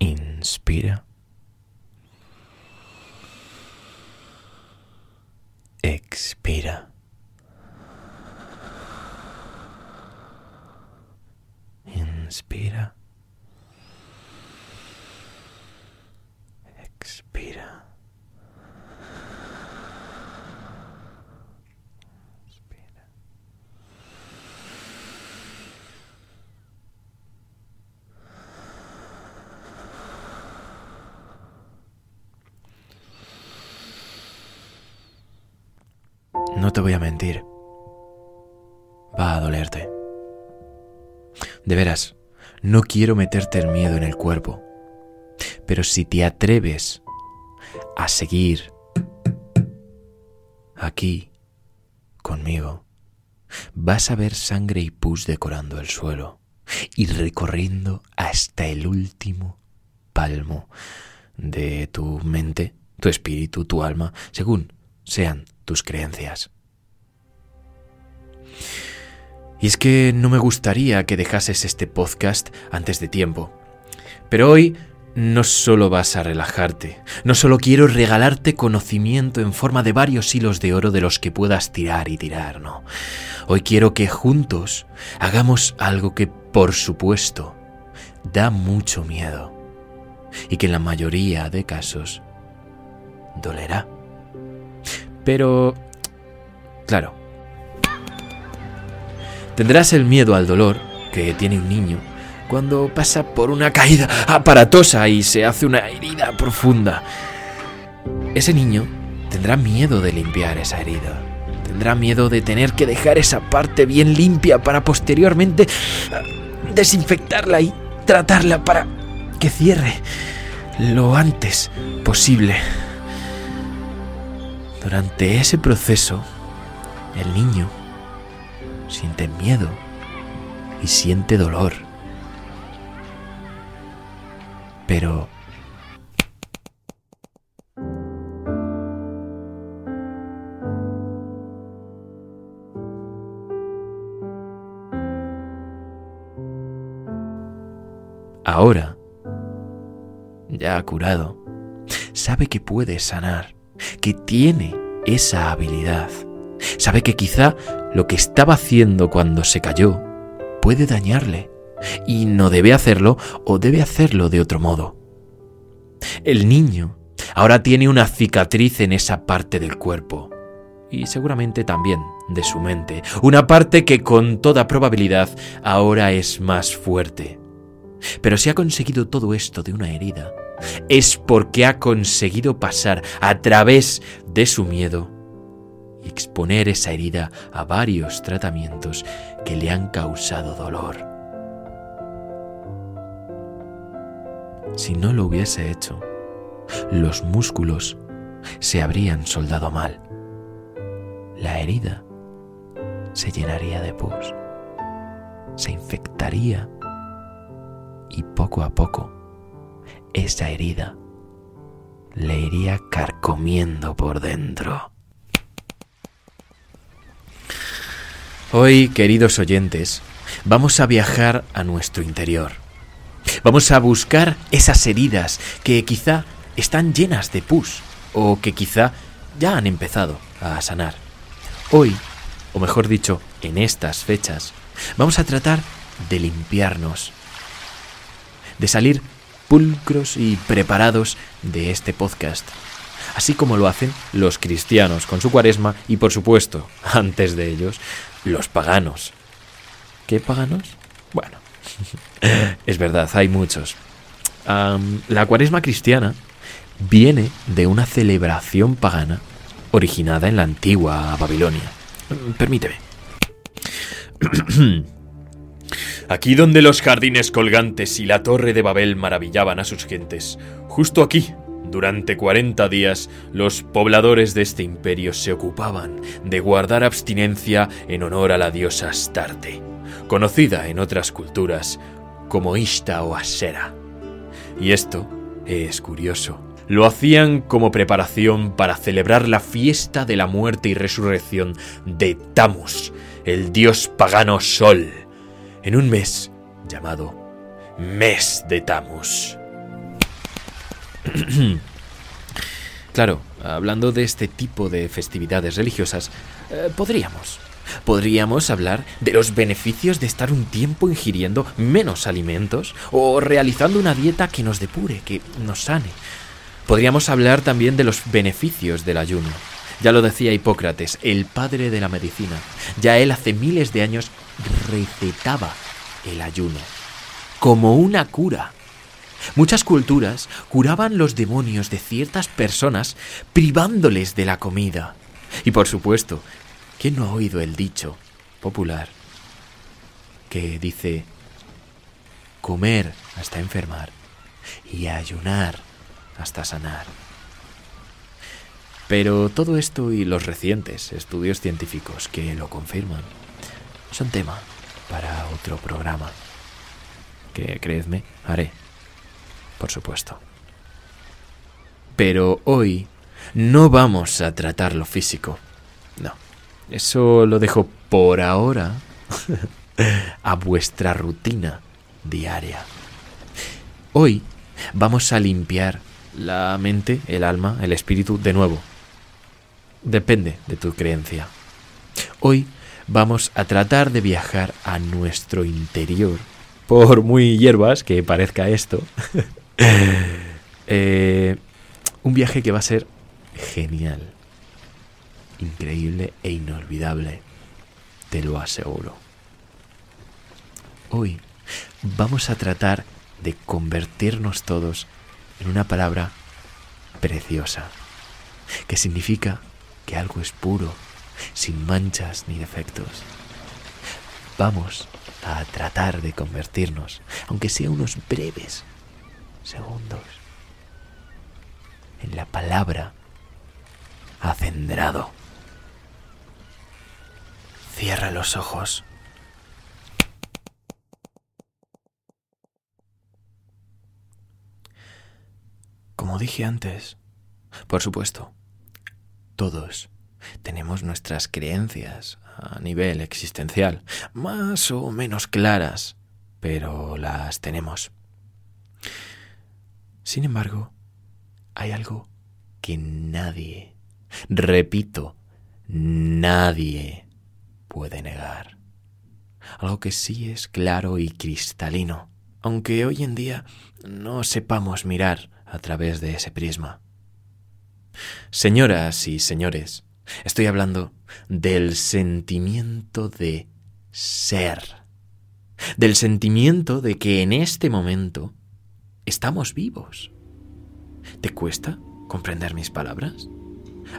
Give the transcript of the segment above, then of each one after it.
Inspira. Expira. Inspira. Expira. Inspira. No te voy a mentir. Va a dolerte. De veras, no quiero meterte el miedo en el cuerpo. Pero si te atreves a seguir aquí conmigo, vas a ver sangre y pus decorando el suelo y recorriendo hasta el último palmo de tu mente, tu espíritu, tu alma, según sean tus creencias. Y es que no me gustaría que dejases este podcast antes de tiempo. Pero hoy no solo vas a relajarte, no solo quiero regalarte conocimiento en forma de varios hilos de oro de los que puedas tirar y tirar, no. Hoy quiero que juntos hagamos algo que, por supuesto, da mucho miedo y que en la mayoría de casos dolerá. Pero, claro, tendrás el miedo al dolor que tiene un niño cuando pasa por una caída aparatosa y se hace una herida profunda. Ese niño tendrá miedo de limpiar esa herida. Tendrá miedo de tener que dejar esa parte bien limpia para posteriormente desinfectarla y tratarla para que cierre lo antes posible. Durante ese proceso, el niño siente miedo y siente dolor. Pero... Ahora, ya curado, sabe que puede sanar, que tiene esa habilidad. Sabe que quizá lo que estaba haciendo cuando se cayó puede dañarle y no debe hacerlo o debe hacerlo de otro modo. El niño ahora tiene una cicatriz en esa parte del cuerpo y seguramente también de su mente, una parte que con toda probabilidad ahora es más fuerte. Pero si ha conseguido todo esto de una herida, es porque ha conseguido pasar a través de su miedo exponer esa herida a varios tratamientos que le han causado dolor. Si no lo hubiese hecho, los músculos se habrían soldado mal. La herida se llenaría de pus, se infectaría y poco a poco esa herida le iría carcomiendo por dentro. Hoy, queridos oyentes, vamos a viajar a nuestro interior. Vamos a buscar esas heridas que quizá están llenas de pus o que quizá ya han empezado a sanar. Hoy, o mejor dicho, en estas fechas, vamos a tratar de limpiarnos, de salir pulcros y preparados de este podcast, así como lo hacen los cristianos con su cuaresma y por supuesto, antes de ellos, los paganos. ¿Qué paganos? Bueno, es verdad, hay muchos. la cuaresma cristiana viene de una celebración pagana originada en la antigua Babilonia. Permíteme. Aquí donde los jardines colgantes y la torre de Babel maravillaban a sus gentes, justo aquí, durante 40 días, los pobladores de este imperio se ocupaban de guardar abstinencia en honor a la diosa Astarte, conocida en otras culturas como Ishta o Asera. Y esto es curioso. Lo hacían como preparación para celebrar la fiesta de la muerte y resurrección de Tamus, el dios pagano Sol, en un mes llamado Mes de Tamus. claro, hablando de este tipo de festividades religiosas, eh, podríamos. Podríamos hablar de los beneficios de estar un tiempo ingiriendo menos alimentos o realizando una dieta que nos depure, que nos sane. Podríamos hablar también de los beneficios del ayuno. Ya lo decía Hipócrates, el padre de la medicina. Ya él hace miles de años recetaba el ayuno como una cura. Muchas culturas curaban los demonios de ciertas personas privándoles de la comida. Y por supuesto, ¿quién no ha oído el dicho popular que dice comer hasta enfermar y ayunar hasta sanar? Pero todo esto y los recientes estudios científicos que lo confirman son tema para otro programa que, creedme, haré por supuesto. Pero hoy no vamos a tratar lo físico. No, eso lo dejo por ahora a vuestra rutina diaria. Hoy vamos a limpiar la mente, el alma, el espíritu de nuevo. Depende de tu creencia. Hoy vamos a tratar de viajar a nuestro interior, por muy hierbas que parezca esto. Eh, un viaje que va a ser genial, increíble e inolvidable, te lo aseguro. Hoy vamos a tratar de convertirnos todos en una palabra preciosa, que significa que algo es puro, sin manchas ni defectos. Vamos a tratar de convertirnos, aunque sea unos breves segundos en la palabra acendrado. Cierra los ojos. Como dije antes, por supuesto, todos tenemos nuestras creencias a nivel existencial, más o menos claras, pero las tenemos. Sin embargo, hay algo que nadie, repito, nadie puede negar. Algo que sí es claro y cristalino, aunque hoy en día no sepamos mirar a través de ese prisma. Señoras y señores, estoy hablando del sentimiento de ser, del sentimiento de que en este momento estamos vivos. ¿Te cuesta comprender mis palabras?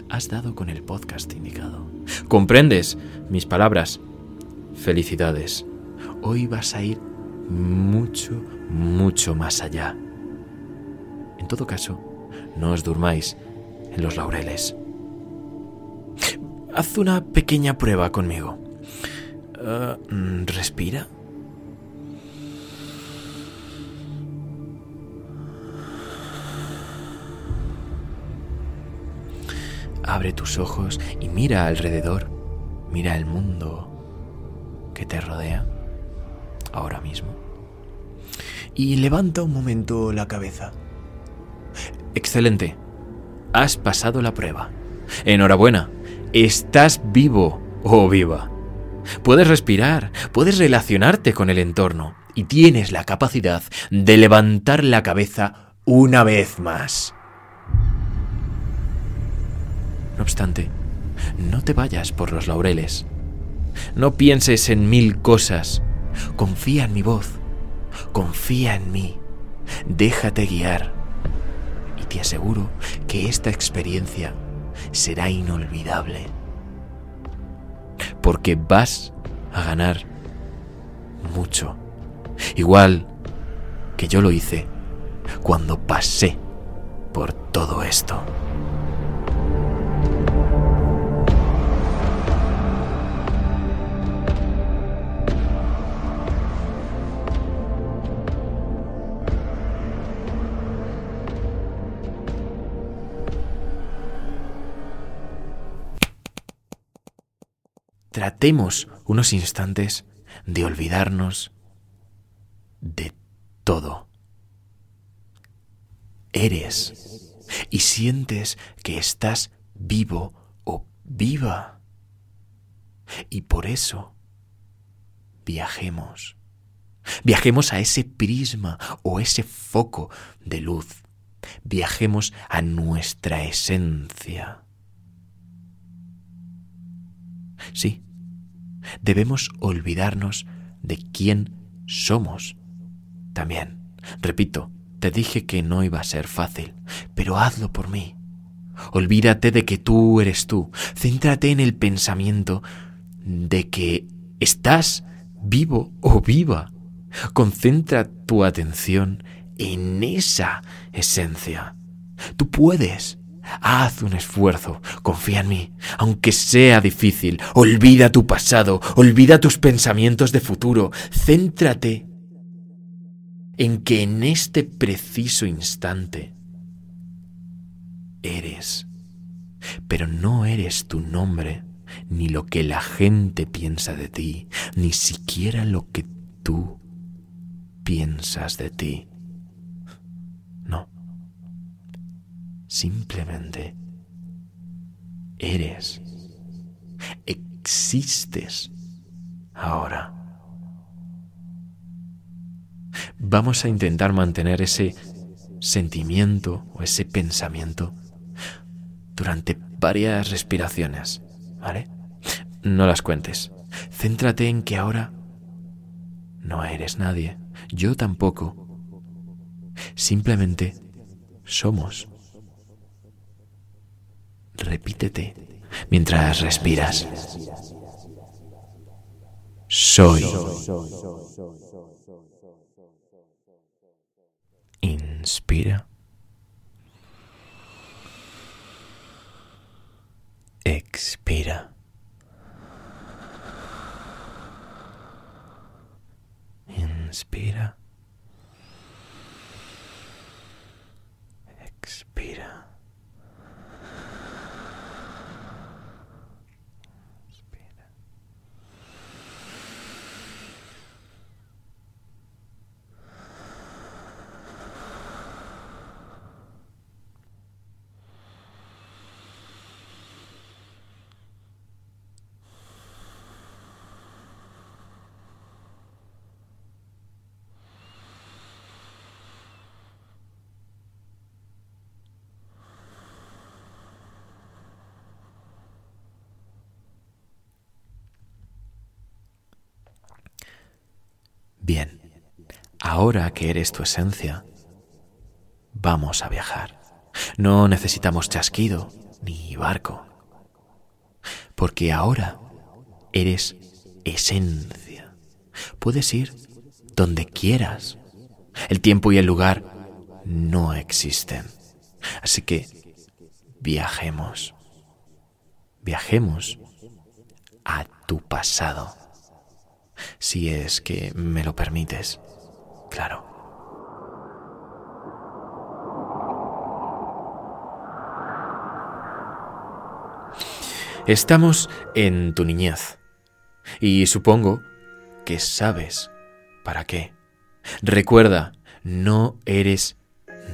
Has dado con el podcast indicado. ¿Comprendes mis palabras? Felicidades. Hoy vas a ir mucho, mucho más allá. En todo caso, no os durmáis en los laureles. Haz una pequeña prueba conmigo. Ah, mm, respira. Abre tus ojos y mira alrededor. Mira el mundo que te rodea ahora mismo. Y levanta un momento la cabeza. Excelente. Has pasado la prueba. Enhorabuena. Estás vivo o viva. Puedes respirar, puedes relacionarte con el entorno y tienes la capacidad de levantar la cabeza una vez más. No obstante, no te vayas por los laureles. No pienses en mil cosas. Confía en mi voz. Confía en mí. Déjate guiar. Y te aseguro que esta experiencia será inolvidable. Porque vas a ganar mucho igual que yo lo hice cuando pasé por todo esto. Tratemos unos instantes de olvidarnos de todo. Eres y sientes que estás vivo o viva. Y por eso viajemos. Viajemos a ese prisma o ese foco de luz. Viajemos a nuestra esencia. Sí, debemos olvidarnos de quién somos. También, repito, te dije que no iba a ser fácil, pero hazlo por mí. Olvídate de que tú eres tú. Céntrate en el pensamiento de que estás vivo o viva. Concentra tu atención en esa esencia. Tú puedes. Haz un esfuerzo, confía en mí, aunque sea difícil. Olvida tu pasado, olvida tus pensamientos de futuro. Céntrate en que en este preciso instante eres, pero no eres tu nombre, ni lo que la gente piensa de ti, ni siquiera lo que tú piensas de ti. No. Simplemente eres, existes ahora. Vamos a intentar mantener ese sentimiento o ese pensamiento durante varias respiraciones, ¿vale? No las cuentes. Céntrate en que ahora no eres nadie, yo tampoco. Simplemente somos. Repítete mientras respiras. Soy. Inspira. Expira. Inspira. Bien, ahora que eres tu esencia, vamos a viajar. No necesitamos chasquido ni barco, porque ahora eres esencia. Puedes ir donde quieras. El tiempo y el lugar no existen. Así que viajemos. Viajemos a tu pasado si es que me lo permites. Claro. Estamos en tu niñez y supongo que sabes para qué. Recuerda, no eres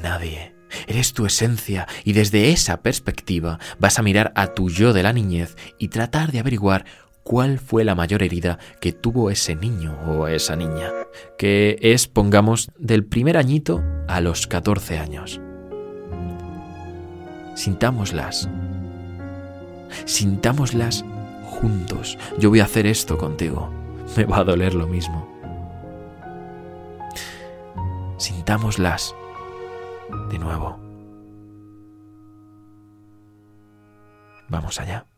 nadie. Eres tu esencia y desde esa perspectiva vas a mirar a tu yo de la niñez y tratar de averiguar cuál fue la mayor herida que tuvo ese niño o esa niña, que es, pongamos, del primer añito a los 14 años. Sintámoslas. Sintámoslas juntos. Yo voy a hacer esto contigo. Me va a doler lo mismo. Sintámoslas de nuevo. Vamos allá.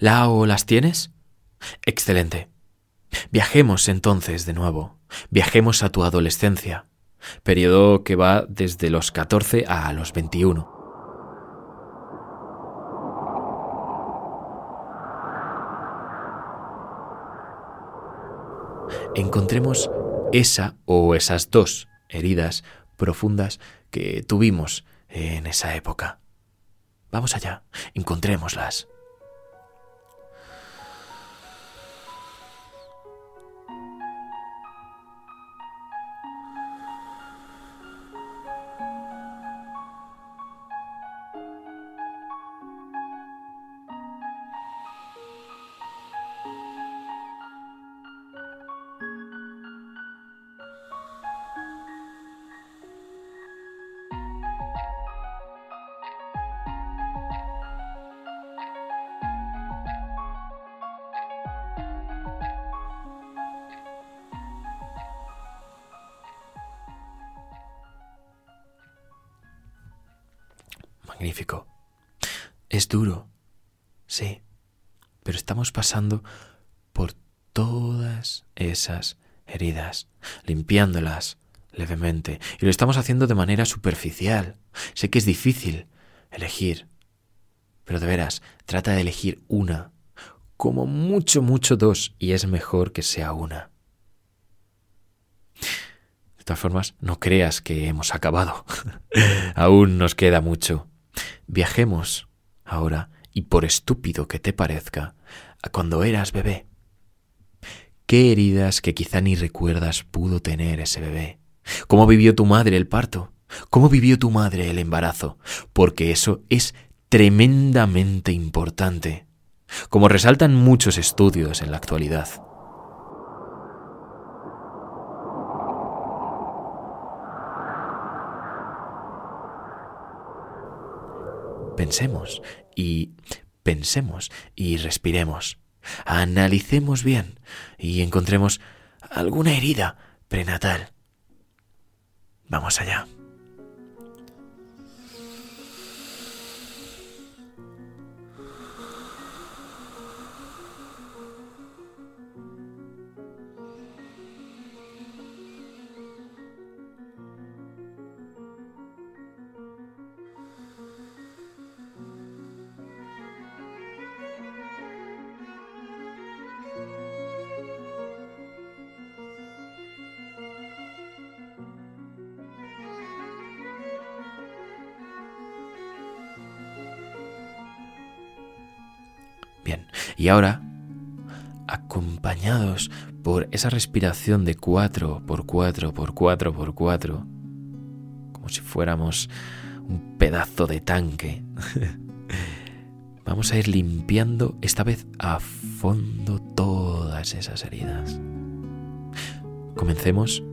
¿La o las tienes? Excelente. Viajemos entonces de nuevo. Viajemos a tu adolescencia, periodo que va desde los 14 a los 21. Encontremos esa o esas dos heridas profundas que tuvimos en esa época. Vamos allá, encontrémoslas. Magnífico. Es duro, sí, pero estamos pasando por todas esas heridas, limpiándolas levemente, y lo estamos haciendo de manera superficial. Sé que es difícil elegir, pero de veras, trata de elegir una, como mucho, mucho dos, y es mejor que sea una. De todas formas, no creas que hemos acabado. Aún nos queda mucho. Viajemos ahora, y por estúpido que te parezca, a cuando eras bebé. ¿Qué heridas que quizá ni recuerdas pudo tener ese bebé? ¿Cómo vivió tu madre el parto? ¿Cómo vivió tu madre el embarazo? Porque eso es tremendamente importante, como resaltan muchos estudios en la actualidad. Pensemos y pensemos y respiremos. Analicemos bien y encontremos alguna herida prenatal. Vamos allá. Y ahora, acompañados por esa respiración de 4 por 4 por 4 por 4, como si fuéramos un pedazo de tanque, vamos a ir limpiando esta vez a fondo todas esas heridas. Comencemos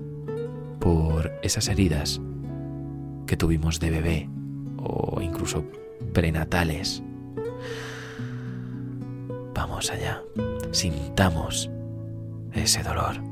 por esas heridas que tuvimos de bebé o incluso prenatales Vamos allá, sintamos ese dolor.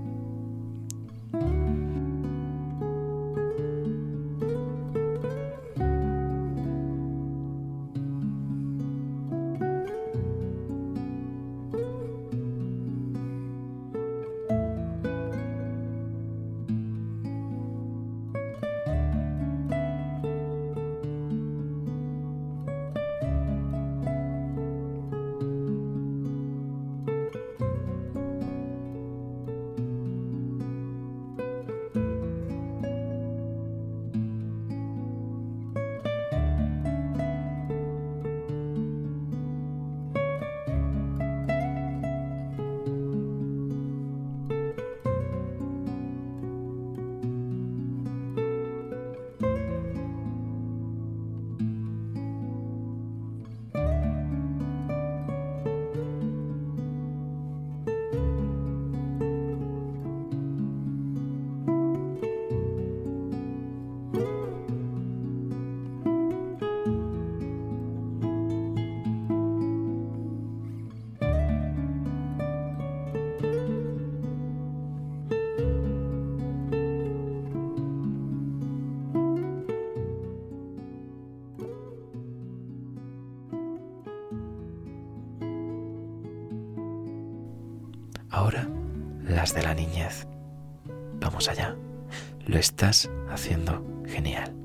De la niñez. Vamos allá. Lo estás haciendo genial.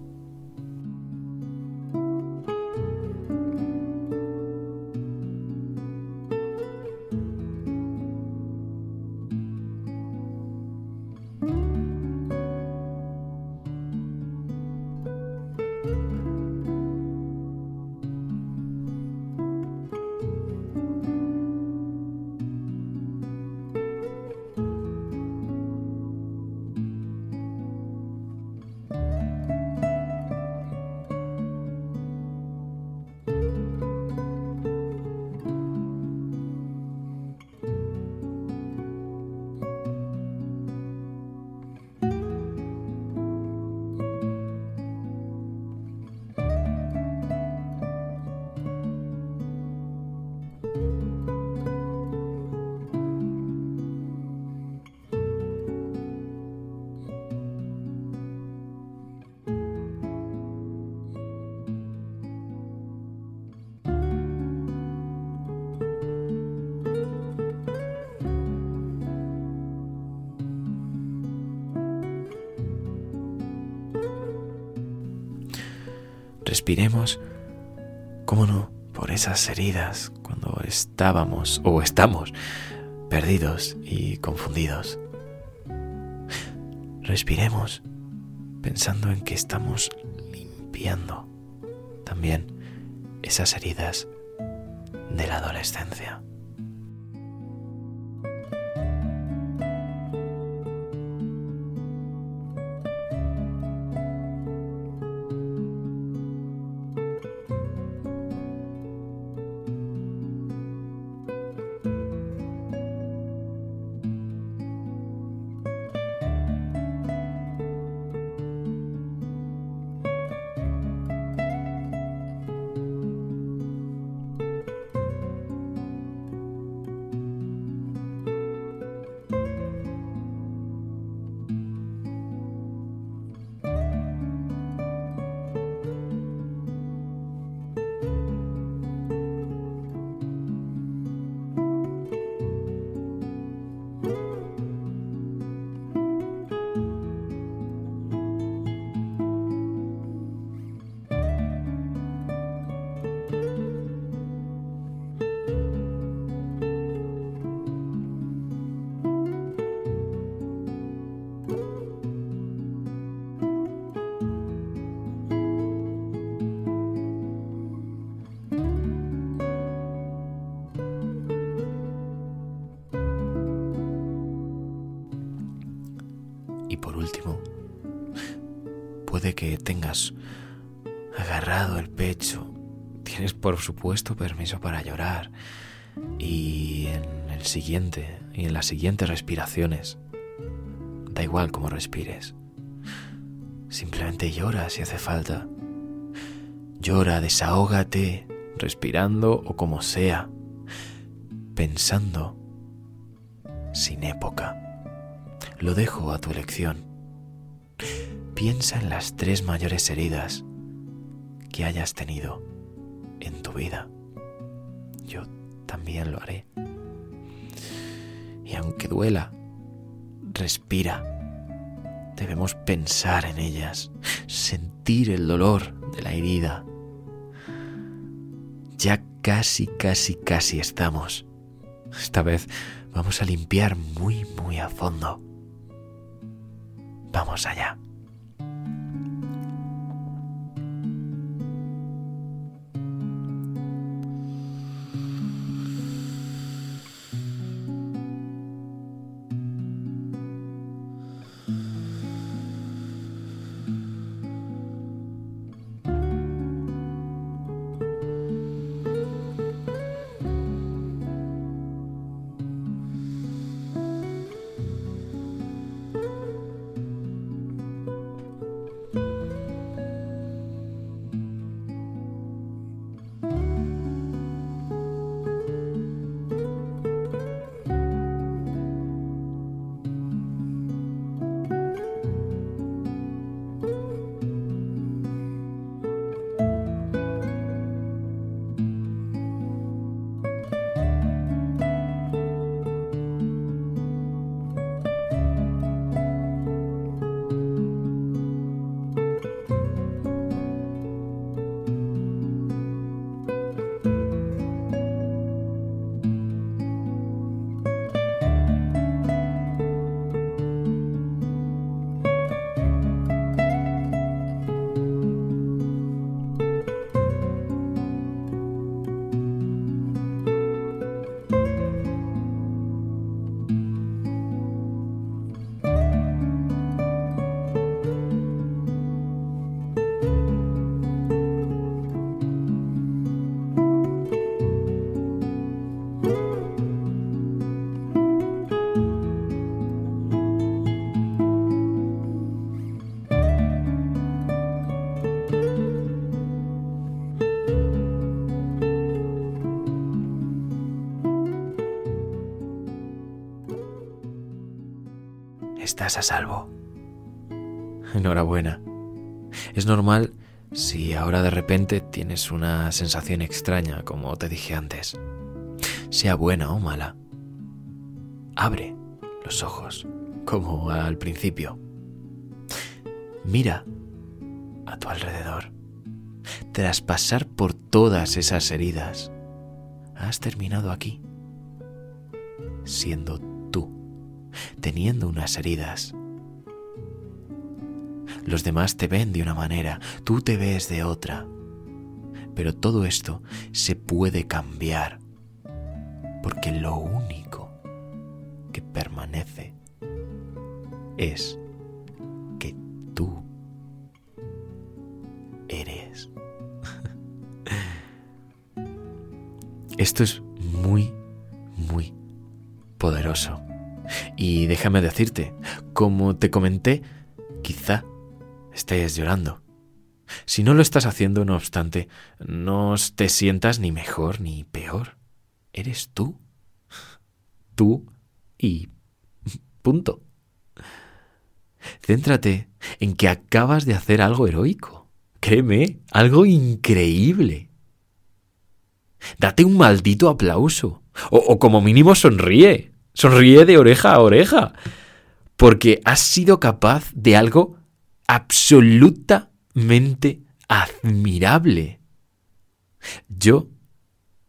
Respiremos, cómo no, por esas heridas cuando estábamos o estamos perdidos y confundidos. Respiremos pensando en que estamos limpiando también esas heridas de la adolescencia. Que tengas agarrado el pecho. Tienes por supuesto permiso para llorar. Y en el siguiente, y en las siguientes respiraciones, da igual cómo respires. Simplemente llora si hace falta. Llora, desahógate, respirando o como sea, pensando sin época. Lo dejo a tu elección. Piensa en las tres mayores heridas que hayas tenido en tu vida. Yo también lo haré. Y aunque duela, respira. Debemos pensar en ellas, sentir el dolor de la herida. Ya casi, casi, casi estamos. Esta vez vamos a limpiar muy, muy a fondo. Vamos allá. A salvo. Enhorabuena. Es normal si ahora de repente tienes una sensación extraña, como te dije antes. Sea buena o mala. Abre los ojos, como al principio. Mira a tu alrededor. Tras pasar por todas esas heridas, has terminado aquí, siendo teniendo unas heridas. Los demás te ven de una manera, tú te ves de otra. Pero todo esto se puede cambiar, porque lo único que permanece es que tú eres. Esto es muy, muy poderoso. Y déjame decirte, como te comenté, quizá estés llorando. Si no lo estás haciendo, no obstante, no te sientas ni mejor ni peor. Eres tú. Tú y punto. Céntrate en que acabas de hacer algo heroico. Créeme, algo increíble. Date un maldito aplauso. O, como mínimo sonríe. Sonríe de oreja a oreja. Porque has sido capaz de algo absolutamente admirable. Yo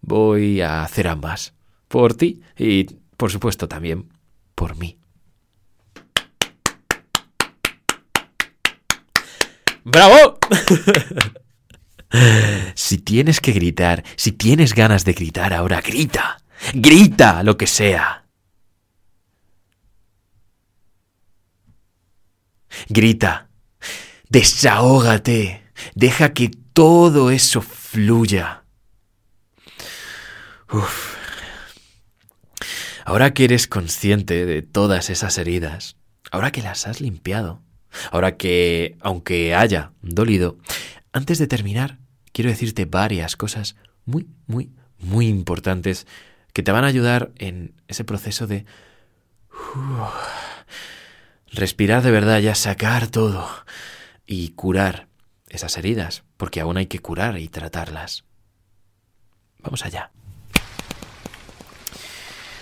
voy a hacer ambas. Por ti y, por supuesto, también por mí. ¡Bravo! si tienes que gritar, si tienes ganas de gritar ahora, grita. Grita lo que sea. Grita. Desahógate. Deja que todo eso fluya. Ahora que eres consciente de todas esas heridas, ahora que las has limpiado, ahora que, aunque haya dolido, antes de terminar, quiero decirte varias cosas muy, muy, muy importantes que te van a ayudar en ese proceso de respirar de verdad, ya sacar todo y curar esas heridas, porque aún hay que curar y tratarlas. Vamos allá.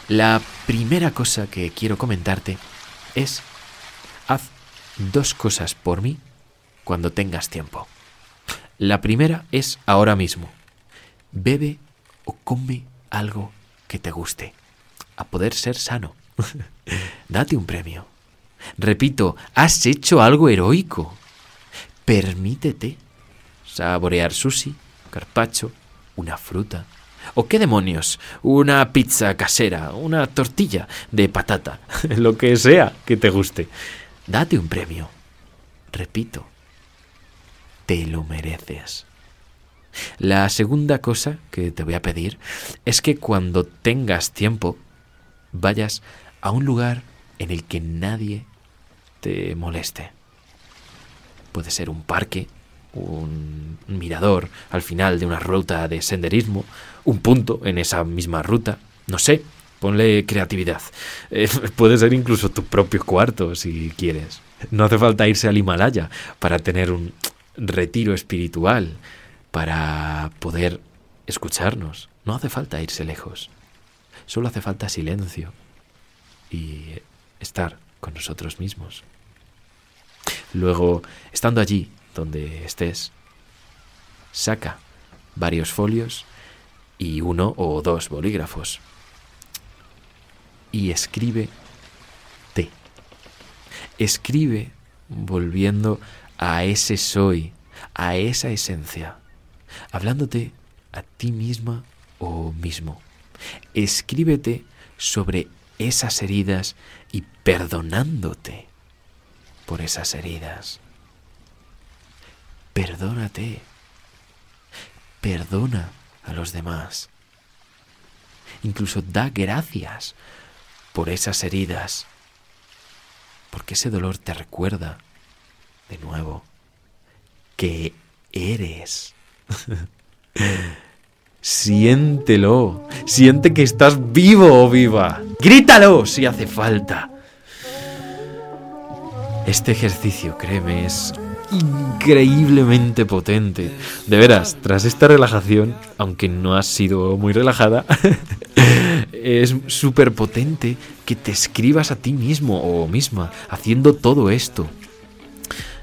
La primera cosa que quiero comentarte es haz dos cosas por mí cuando tengas tiempo. La primera es ahora mismo. Bebe o come algo que te guste. A poder ser sano. Date un premio. Repito, has hecho algo heroico. Permítete saborear sushi, carpacho, una fruta. ¿O qué demonios? Una pizza casera, una tortilla de patata, lo que sea que te guste. Date un premio. Repito, te lo mereces. La segunda cosa que te voy a pedir es que cuando tengas tiempo vayas a un lugar en el que nadie te moleste. Puede ser un parque, un mirador al final de una ruta de senderismo, un punto en esa misma ruta, no sé, ponle creatividad. Eh, puede ser incluso tu propio cuarto si quieres. No hace falta irse al Himalaya para tener un retiro espiritual, para poder escucharnos. No hace falta irse lejos. Solo hace falta silencio y estar con nosotros mismos. Luego, estando allí donde estés, saca varios folios y uno o dos bolígrafos y escribe te. Escribe volviendo a ese soy, a esa esencia, hablándote a ti misma o mismo. Escríbete sobre esas heridas y perdonándote por esas heridas. Perdónate. Perdona a los demás. Incluso da gracias por esas heridas, porque ese dolor te recuerda de nuevo que eres. Siéntelo, siente que estás vivo o viva. Grítalo si hace falta. Este ejercicio, créeme, es increíblemente potente. De veras, tras esta relajación, aunque no ha sido muy relajada, es súper potente que te escribas a ti mismo o misma haciendo todo esto.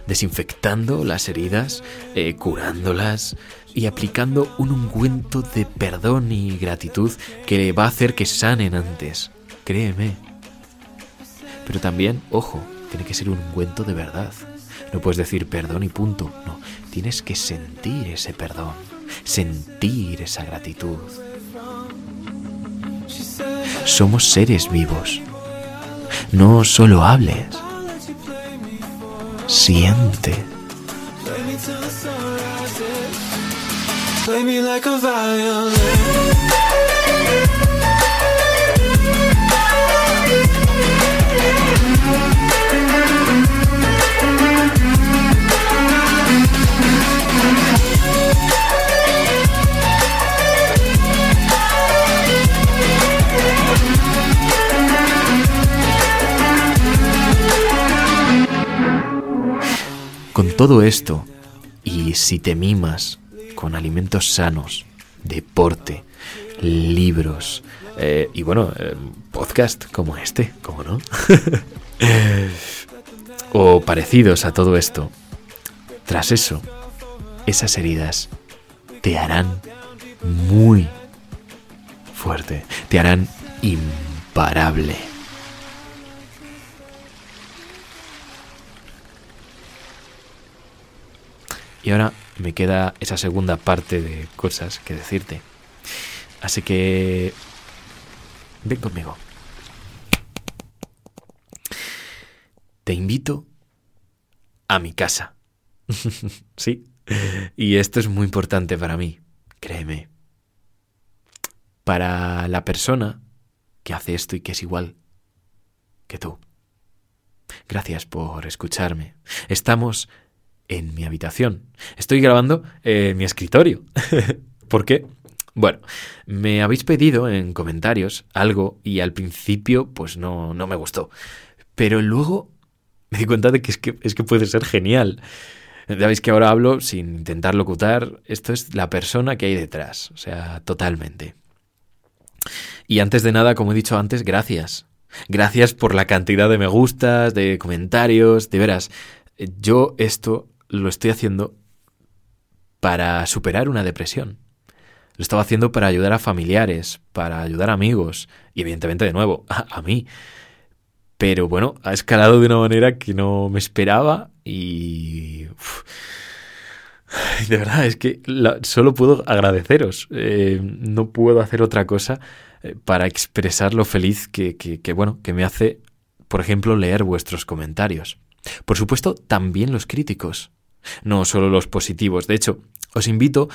Desinfectando las heridas, eh, curándolas y aplicando un ungüento de perdón y gratitud que va a hacer que sanen antes. Créeme. Pero también, ojo, tiene que ser un ungüento de verdad. No puedes decir perdón y punto. No, tienes que sentir ese perdón, sentir esa gratitud. Somos seres vivos. No solo hables, siente. Con todo esto, y si te mimas con alimentos sanos, deporte, libros eh, y bueno, eh, podcast como este, como no, o parecidos a todo esto, tras eso, esas heridas te harán muy fuerte, te harán imparable. Y ahora me queda esa segunda parte de cosas que decirte. Así que... Ven conmigo. Te invito a mi casa. sí. Y esto es muy importante para mí, créeme. Para la persona que hace esto y que es igual que tú. Gracias por escucharme. Estamos en mi habitación. Estoy grabando en mi escritorio. ¿Por qué? Bueno, me habéis pedido en comentarios algo y al principio pues no, no me gustó. Pero luego me di cuenta de que es, que es que puede ser genial. Ya veis que ahora hablo sin intentar locutar. Esto es la persona que hay detrás. O sea, totalmente. Y antes de nada, como he dicho antes, gracias. Gracias por la cantidad de me gustas, de comentarios. De veras, yo esto lo estoy haciendo para superar una depresión. Lo estaba haciendo para ayudar a familiares, para ayudar a amigos y evidentemente de nuevo a, mí. Pero bueno, ha escalado de una manera que no me esperaba y... de verdad, es que solo puedo agradeceros. Eh, no puedo hacer otra cosa eh, para expresar lo feliz que, bueno, que me hace, por ejemplo, leer vuestros comentarios. Por supuesto, también los críticos no solo los positivos. De hecho, os invito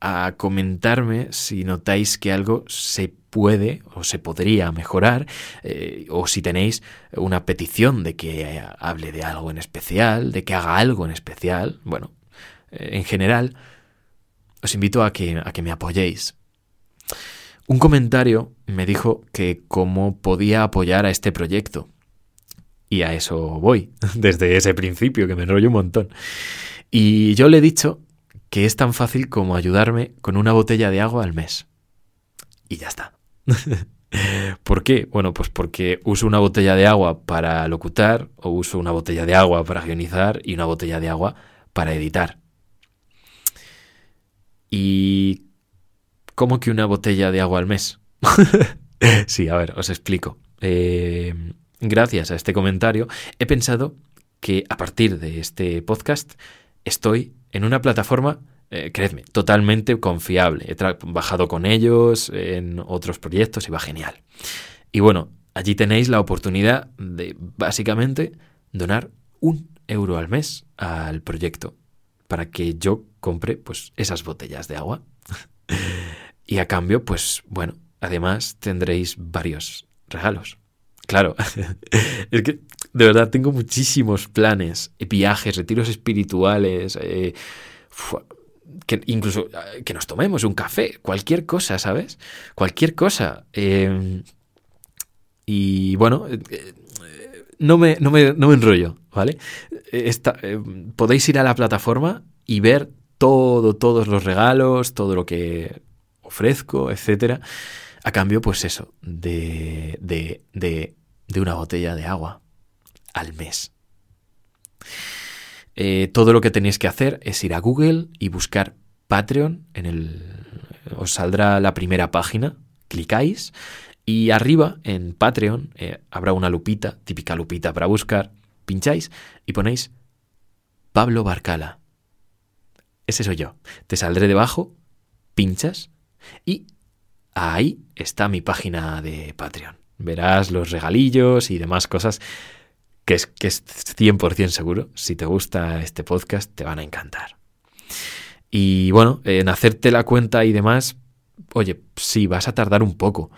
a comentarme si notáis que algo se puede o se podría mejorar eh, o si tenéis una petición de que hable de algo en especial, de que haga algo en especial. Bueno, eh, en general, os invito a que, a que me apoyéis. Un comentario me dijo que cómo podía apoyar a este proyecto. Y a eso voy, desde ese principio, que me enrollo un montón. Y yo le he dicho que es tan fácil como ayudarme con una botella de agua al mes. Y ya está. ¿Por qué? Bueno, pues porque uso una botella de agua para locutar, o uso una botella de agua para guionizar y una botella de agua para editar. ¿Y cómo que una botella de agua al mes? sí, a ver, os explico. Eh, gracias a este comentario, he pensado que a partir de este podcast estoy en una plataforma, eh, creedme, totalmente confiable. He trabajado con ellos en otros proyectos y va genial. Y bueno, allí tenéis la oportunidad de básicamente donar un euro al mes al proyecto para que yo compre pues esas botellas de agua. y a cambio, pues bueno, además tendréis varios regalos. Claro, es que de verdad tengo muchísimos planes, viajes, retiros espirituales, eh, incluso eh, que nos tomemos un café, cualquier cosa, ¿sabes? Cualquier cosa. Em, y bueno, eh, no me, no me, no me enrollo, ¿vale? Esta, eh, podéis ir a la plataforma y ver todo, todos los regalos, todo lo que ofrezco, etcétera, a cambio, pues eso, de, de, de, de una botella de agua al mes. Eh, todo lo que tenéis que hacer es ir a Google y buscar Patreon. En el, os saldrá la primera página, clicáis y arriba en Patreon eh, habrá una lupita, típica lupita para buscar, pincháis y ponéis Pablo Barcala. Ese soy yo. Te saldré debajo, pinchas y ahí está mi página de Patreon. Verás los regalillos y demás cosas que es, que es 100% seguro. Si te gusta este podcast, te van a encantar. Y bueno, en hacerte la cuenta y demás, oye, sí, vas a tardar un poco.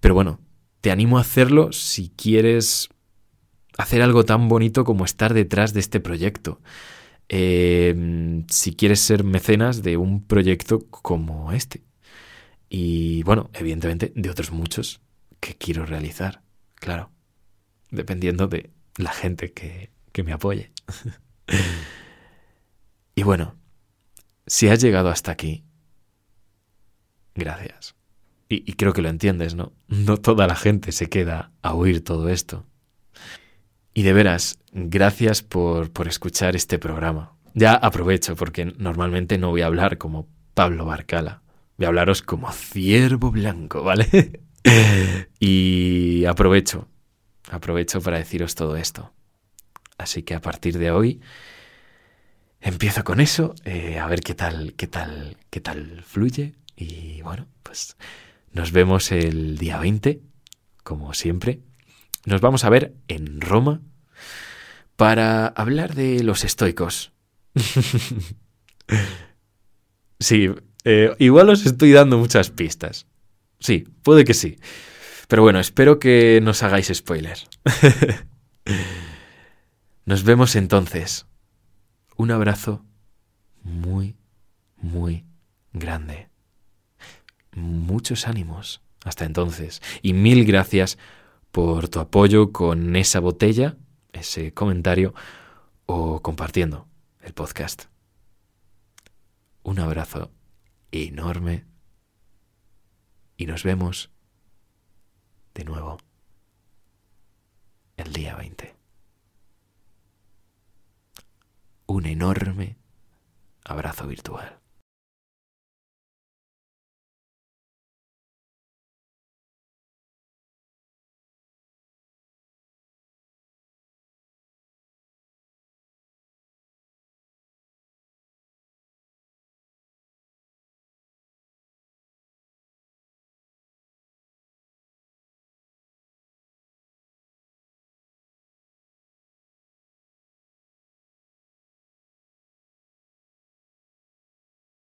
Pero bueno, te animo a hacerlo si quieres hacer algo tan bonito como estar detrás de este proyecto. Em, si quieres ser mecenas de un proyecto como este. Y bueno, evidentemente de otros muchos que quiero realizar, claro, dependiendo de la gente que, que me apoye. y bueno, si has llegado hasta aquí, gracias. Y, creo que lo entiendes, ¿no? No toda la gente se queda a oír todo esto. Y de veras, gracias por, por escuchar este programa. Ya aprovecho, porque normalmente no voy a hablar como Pablo Barcala. Voy a hablaros como ciervo blanco, ¿vale? y aprovecho aprovecho para deciros todo esto. Así que a partir de hoy empiezo con eso, eh, a ver qué tal, qué tal, qué tal fluye. Y bueno, pues nos vemos el día 20, como siempre. Nos vamos a ver en Roma para hablar de los estoicos. sí, eh, igual os estoy dando muchas pistas. Sí, puede que sí. Pero bueno, espero que nos hagáis spoiler. nos vemos entonces. Un abrazo muy, muy grande. Muchos ánimos. Hasta entonces. Y mil gracias por tu apoyo con esa botella, ese comentario o compartiendo el podcast. Un abrazo enorme y nos vemos de nuevo el día 20. Un enorme abrazo virtual.